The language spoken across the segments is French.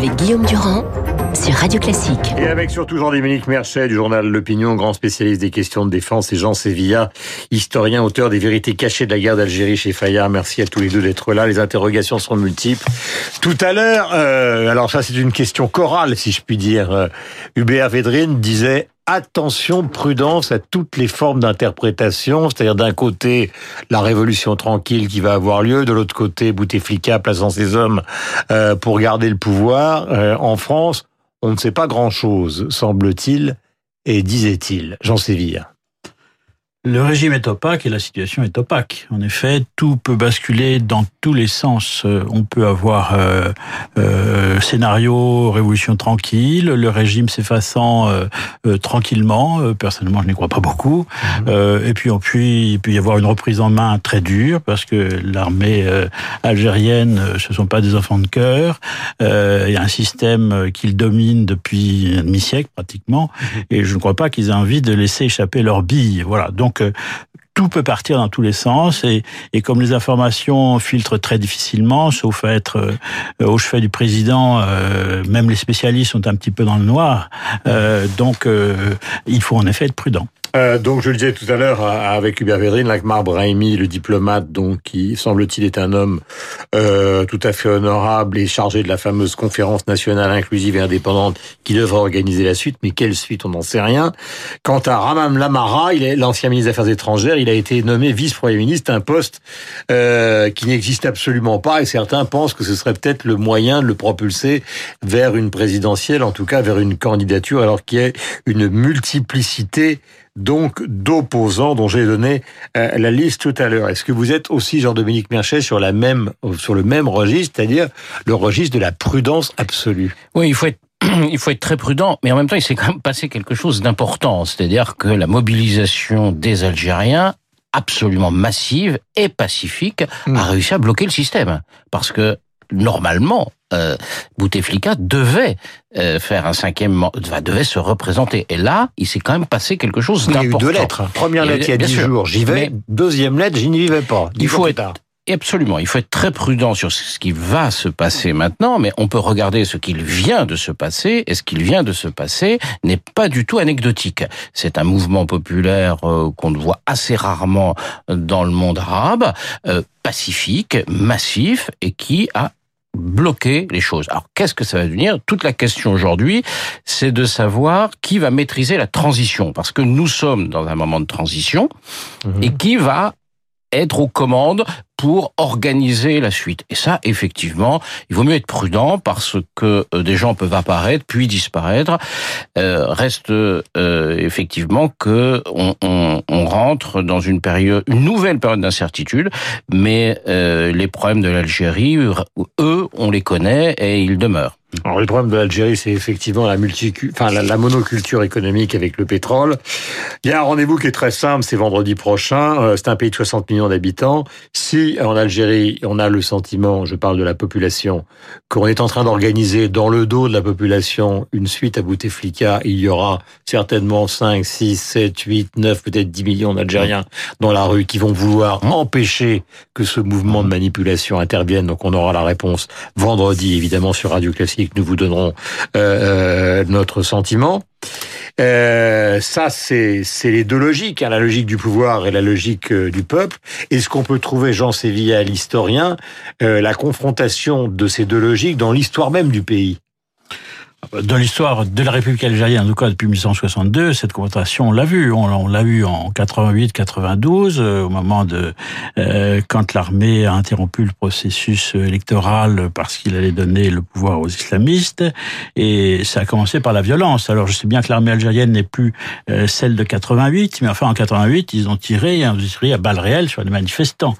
avec Guillaume Durand sur Radio Classique. Et avec surtout Jean-Dominique Merchet du journal L'Opinion, grand spécialiste des questions de défense, et Jean Sévilla, historien, auteur des vérités cachées de la guerre d'Algérie chez Fayard. Merci à tous les deux d'être là. Les interrogations sont multiples. Tout à l'heure, euh, alors ça c'est une question chorale, si je puis dire. Euh, Hubert Védrine disait attention, prudence à toutes les formes d'interprétation, c'est-à-dire d'un côté la révolution tranquille qui va avoir lieu, de l'autre côté Bouteflika plaçant ses hommes euh, pour garder le pouvoir. Euh, en France, on ne sait pas grand-chose, semble-t-il, et disait-il. Jean Séville. Le régime est opaque et la situation est opaque. En effet, tout peut basculer dans tous les sens. Euh, on peut avoir euh, euh, scénario révolution tranquille, le régime s'effaçant euh, euh, tranquillement. personnellement, je n'y crois pas beaucoup. Mmh. et puis, on peut, il peut y avoir une reprise en main très dure parce que l'armée algérienne, ce sont pas des enfants de cœur. il y a un système qu'ils dominent depuis un demi-siècle pratiquement, mmh. et je ne crois pas qu'ils aient envie de laisser échapper leurs billes. Voilà. Donc donc euh, tout peut partir dans tous les sens et, et, comme les informations filtrent très difficilement, sauf à être euh, au chevet du président, euh, même les spécialistes sont un petit peu dans le noir. Euh, donc il faut en effet être prudent. Euh, donc, je le disais tout à l'heure avec Hubert Védrine, Lakmar Brahimi, le diplomate, donc qui semble-t-il est un homme euh, tout à fait honorable et chargé de la fameuse conférence nationale inclusive et indépendante qui devrait organiser la suite. Mais quelle suite On n'en sait rien. Quant à Ramam Lamara, il est l'ancien ministre des Affaires étrangères. Il a été nommé vice-premier ministre, un poste euh, qui n'existe absolument pas. Et certains pensent que ce serait peut-être le moyen de le propulser vers une présidentielle, en tout cas vers une candidature, alors qu'il y a une multiplicité donc d'opposants dont j'ai donné euh, la liste tout à l'heure. Est-ce que vous êtes aussi, Jean-Dominique Merchet, sur, la même, sur le même registre, c'est-à-dire le registre de la prudence absolue? Oui, il faut être il faut être très prudent, mais en même temps, il s'est quand même passé quelque chose d'important, c'est-à-dire que la mobilisation des Algériens absolument massive et pacifique a hmm. réussi à bloquer le système parce que normalement, euh, Bouteflika devait euh, faire un cinquième, devait se représenter. Et là, il s'est quand même passé quelque chose d'important. Il y a eu deux lettres. Première lettre il y a dix jours, j'y vais. Deuxième lettre, j'y n'y vais pas. Il faut être Absolument. Il faut être très prudent sur ce qui va se passer maintenant, mais on peut regarder ce qu'il vient de se passer, et ce qu'il vient de se passer n'est pas du tout anecdotique. C'est un mouvement populaire euh, qu'on voit assez rarement dans le monde arabe, euh, pacifique, massif, et qui a bloqué les choses. Alors qu'est-ce que ça va devenir? Toute la question aujourd'hui, c'est de savoir qui va maîtriser la transition, parce que nous sommes dans un moment de transition, mmh. et qui va être aux commandes pour organiser la suite. Et ça, effectivement, il vaut mieux être prudent parce que euh, des gens peuvent apparaître puis disparaître. Euh, reste euh, effectivement que on, rentre dans une période, une nouvelle période d'incertitude, mais les problèmes de l'Algérie, eux, on les connaît et ils demeurent. Alors, le problème de l'Algérie, c'est effectivement la, enfin, la, monoculture économique avec le pétrole. Il y a un rendez-vous qui est très simple, c'est vendredi prochain. C'est un pays de 60 millions d'habitants. Si en Algérie, on a le sentiment, je parle de la population, qu'on est en train d'organiser dans le dos de la population une suite à Bouteflika, il y aura certainement 5, 6, 7, 8, 9, peut-être 10 millions d'Algériens dans la rue qui vont vouloir mmh. empêcher que ce mouvement de manipulation intervienne. Donc on aura la réponse vendredi, évidemment, sur Radio Classique que nous vous donnerons euh, euh, notre sentiment. Euh, ça, c'est les deux logiques, hein, la logique du pouvoir et la logique euh, du peuple. Est-ce qu'on peut trouver, Jean Sévilla, l'historien, euh, la confrontation de ces deux logiques dans l'histoire même du pays dans l'histoire de la République algérienne, en tout cas depuis 1862, cette confrontation, on l'a vu. On, l'a vu en 88-92, euh, au moment de euh, quand l'armée a interrompu le processus électoral parce qu'il allait donner le pouvoir aux islamistes, et ça a commencé par la violence. Alors je sais bien que l'armée algérienne n'est plus euh, celle de 88, mais enfin en 88, ils ont tiré, ils ont tiré à balles réelles sur les manifestants.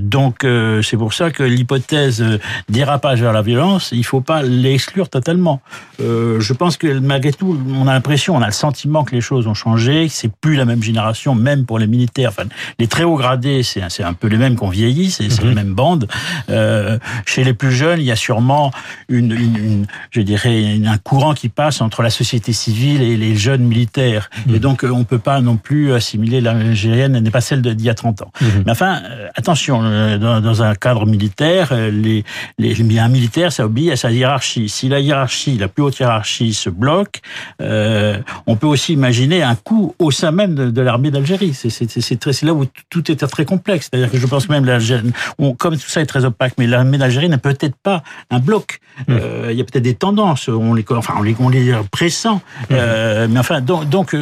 donc c'est pour ça que l'hypothèse dérapage vers la violence, il faut pas l'exclure totalement. Euh, je pense que malgré tout, on a l'impression, on a le sentiment que les choses ont changé, que c'est plus la même génération, même pour les militaires. Enfin, les très hauts gradés, c'est un peu les mêmes qu'on vieillit, c'est mm les mêmes bandes. Euh, chez les plus jeunes, il y a sûrement une, une, une, je dirais, un courant qui passe entre la société civile et les jeunes militaires. Mhm. Et donc, on peut pas non plus assimiler l'algérienne, elle n'est pas celle d'il y a 30 ans. Mhm. Mais enfin, euh, attention, dans, dans, un cadre militaire, les, les, un militaire, ça obéit à sa hiérarchie. Si la hiérarchie, la plus haute hiérarchie se bloque, euh, on peut aussi imaginer un coup au sein même de, de l'armée d'Algérie. C'est là où tout est très complexe. C'est-à-dire que je pense que même l'Algérie, comme tout ça est très opaque, mais l'armée d'Algérie n'est peut-être pas un bloc. Mmh. Euh, il y a peut-être des tendances, on les, enfin, on les, on les pressent. Mmh. Euh, mais enfin, donc, donc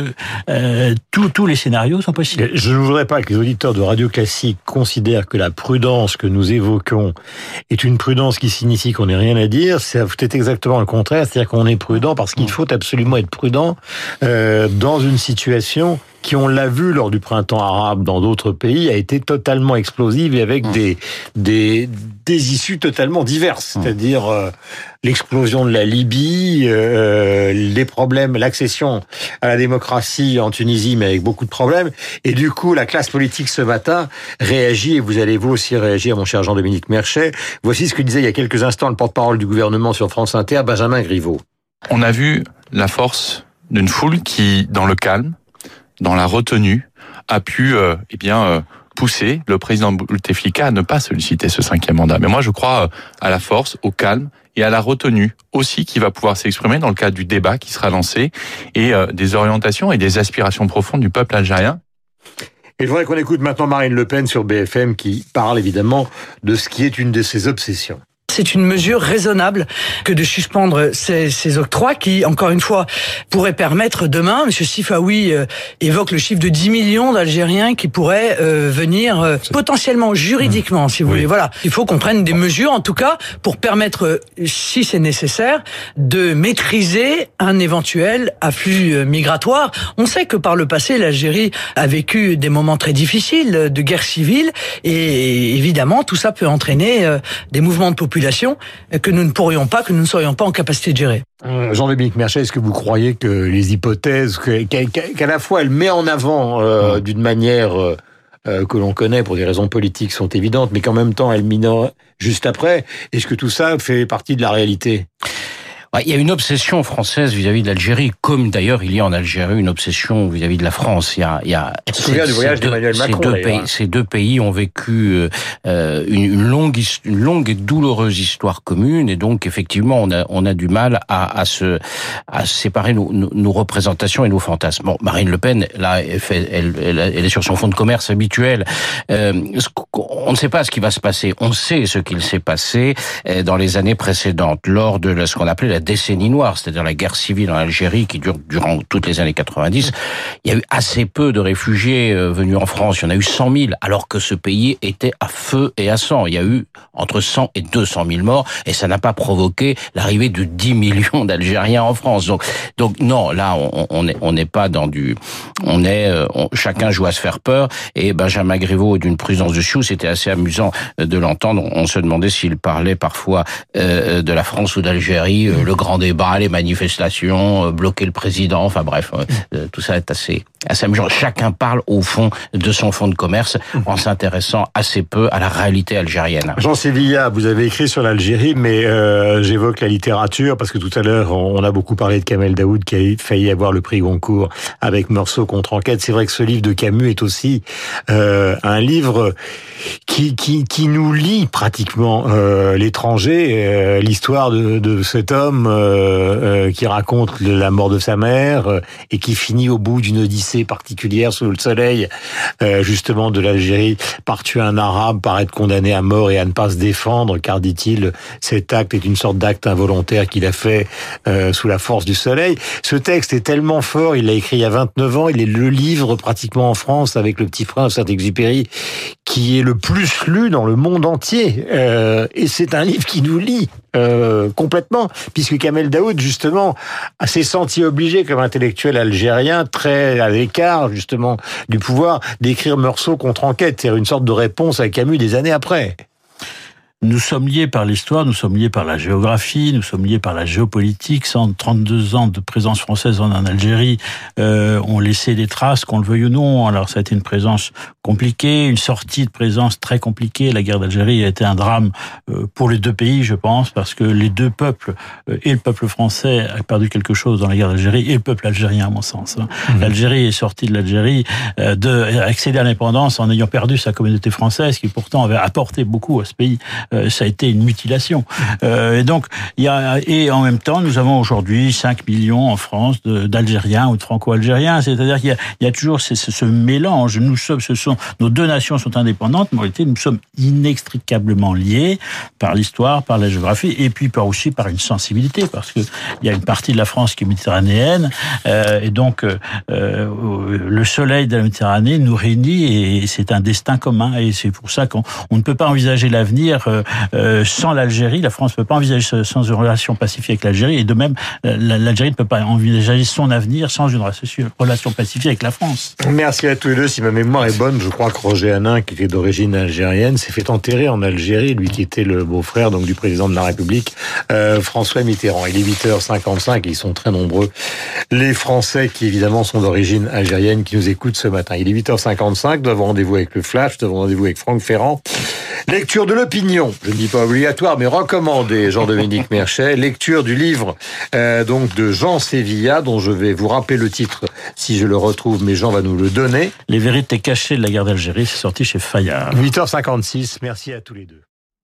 tous les scénarios sont possibles. Je ne voudrais pas que les auditeurs de Radio Classique considèrent que la prudence que nous évoquons est une prudence qui signifie qu'on n'ait rien à dire. C'est peut-être exactement le contraire, c'est-à-dire qu'on est prudent parce qu'il mmh. faut absolument être prudent euh, dans une situation qui, on l'a vu lors du printemps arabe dans d'autres pays, a été totalement explosive et avec mmh. des, des, des issues totalement diverses. Mmh. C'est-à-dire euh, l'explosion de la Libye, euh, les problèmes, l'accession à la démocratie en Tunisie, mais avec beaucoup de problèmes. Et du coup, la classe politique ce matin réagit, et vous allez vous aussi réagir, mon cher Jean-Dominique Merchet. Voici ce que disait il y a quelques instants le porte-parole du gouvernement sur France Inter, Benjamin Griveaux. On a vu la force d'une foule qui, dans le calme, dans la retenue, a pu euh, eh bien euh, pousser le président Bouteflika à ne pas solliciter ce cinquième mandat. Mais moi, je crois euh, à la force, au calme et à la retenue aussi qui va pouvoir s'exprimer dans le cadre du débat qui sera lancé et des orientations et des aspirations profondes du peuple algérien. Je voudrais qu'on écoute maintenant Marine Le Pen sur BFM qui parle évidemment de ce qui est une de ses obsessions c'est une mesure raisonnable que de suspendre ces, ces, octrois qui, encore une fois, pourraient permettre demain, M. Sifawi euh, évoque le chiffre de 10 millions d'Algériens qui pourraient euh, venir euh, potentiellement juridiquement, si vous voulez. Voilà, il faut qu'on prenne des mesures, en tout cas, pour permettre, si c'est nécessaire, de maîtriser un éventuel afflux migratoire. On sait que par le passé, l'Algérie a vécu des moments très difficiles de guerre civile et évidemment, tout ça peut entraîner des mouvements de population que nous ne pourrions pas, que nous ne serions pas en capacité de gérer. Euh, Jean-Dominique Merchet, est-ce que vous croyez que les hypothèses, qu'à la fois elle met en avant euh, d'une manière euh, que l'on connaît pour des raisons politiques sont évidentes, mais qu'en même temps elle minore juste après, est-ce que tout ça fait partie de la réalité? Il y a une obsession française vis-à-vis de l'Algérie, comme d'ailleurs il y a en Algérie une obsession vis-à-vis de la France. Il y a, il y a du voyage d'Emmanuel Macron. Ces deux, pays, ces deux pays ont vécu euh, une, longue, une longue et douloureuse histoire commune, et donc effectivement on a, on a du mal à, à se, à séparer nos, nos, représentations et nos fantasmes. Bon, Marine Le Pen, là, elle, fait, elle, elle, est sur son fonds de commerce habituel. Euh, on ne sait pas ce qui va se passer. On sait ce qu'il s'est passé euh, dans les années précédentes, lors de ce qu'on appelait la décennie noire, c'est-à-dire la guerre civile en Algérie qui dure durant toutes les années 90, il y a eu assez peu de réfugiés euh, venus en France. Il y en a eu 100 000, alors que ce pays était à feu et à sang. Il y a eu entre 100 et 200 000 morts, et ça n'a pas provoqué l'arrivée de 10 millions d'Algériens en France. Donc, donc non, là, on n'est on n'est pas dans du, on est, euh, chacun joue à se faire peur. Et Benjamin Griveaux d'une prudence de chou, c'était assez amusant euh, de l'entendre. On se demandait s'il parlait parfois de la France ou d'Algérie. Le grand débat, les manifestations, euh, bloquer le président, enfin bref, euh, euh, tout ça est assez, assez amusant. Chacun parle au fond de son fonds de commerce en s'intéressant assez peu à la réalité algérienne. Jean Sévilla, vous avez écrit sur l'Algérie, mais j'évoque la littérature parce que tout à l'heure on a beaucoup parlé de Kamel Daoud qui a failli avoir le prix Goncourt avec Meursault contre enquête. C'est vrai que ce livre de Camus est aussi un livre qui, qui, qui nous lie pratiquement l'étranger, l'histoire de, de cet homme euh, euh, qui raconte la mort de sa mère euh, et qui finit au bout d'une odyssée particulière sous le soleil, justement de l'Algérie, par tuer un arabe, par être condamné à mort et à ne pas se défendre, car dit-il, cet acte est une sorte d'acte involontaire qu'il a fait sous la force du soleil. Ce texte est tellement fort, il l'a écrit il y a 29 ans, il est le livre pratiquement en France avec le petit prince Saint-Exupéry qui est le plus lu dans le monde entier. et c'est un livre qui nous lie complètement, puisque Kamel Daoud, justement, s'est senti obligé, comme intellectuel algérien, très à l'écart, justement, du pouvoir, d'écrire Meursault contre enquête, c'est-à-dire une sorte de réponse à Camus des années après. Nous sommes liés par l'histoire, nous sommes liés par la géographie, nous sommes liés par la géopolitique. 132 ans de présence française en Algérie euh, ont laissé des traces, qu'on le veuille ou non. Alors ça a été une présence compliquée, une sortie de présence très compliquée. La guerre d'Algérie a été un drame euh, pour les deux pays, je pense, parce que les deux peuples, euh, et le peuple français a perdu quelque chose dans la guerre d'Algérie, et le peuple algérien, à mon sens. Hein. Mmh. L'Algérie est sortie de l'Algérie, euh, de accéder à l'indépendance en ayant perdu sa communauté française, qui pourtant avait apporté beaucoup à ce pays. Euh, ça a été une mutilation. Euh, et donc, il y a, et en même temps, nous avons aujourd'hui 5 millions en France d'Algériens ou de Franco-Algériens. C'est-à-dire qu'il y, y, a toujours ce, ce, mélange. Nous sommes, ce sont, nos deux nations sont indépendantes, mais en réalité, nous sommes inextricablement liés par l'histoire, par la géographie, et puis par aussi par une sensibilité, parce que il y a une partie de la France qui est méditerranéenne, euh, et donc euh, le soleil de la Méditerranée nous réunit, et c'est un destin commun, et c'est pour ça qu'on ne peut pas envisager l'avenir euh, euh, sans l'Algérie. La France ne peut pas envisager sans une relation pacifique avec l'Algérie. Et de même, euh, l'Algérie ne peut pas envisager son avenir sans une relation pacifique avec la France. Merci à tous les deux. Si ma mémoire est bonne, je crois que Roger Hanin, qui était d'origine algérienne, s'est fait enterrer en Algérie, lui qui était le beau-frère donc du président de la République, euh, François Mitterrand. Il est 8h55 et ils sont très nombreux. Les Français qui évidemment sont d'origine algérienne qui nous écoutent ce matin. Il est 8h55, nous avons rendez-vous avec le Flash, nous avons rendez-vous avec Franck Ferrand. Lecture de l'opinion, je ne dis pas obligatoire, mais recommandé, Jean-Dominique Merchet. Lecture du livre euh, donc de Jean Sévilla, dont je vais vous rappeler le titre si je le retrouve, mais Jean va nous le donner. Les vérités cachées de la guerre d'Algérie, c'est sorti chez Fayard. 8h56, merci à tous les deux.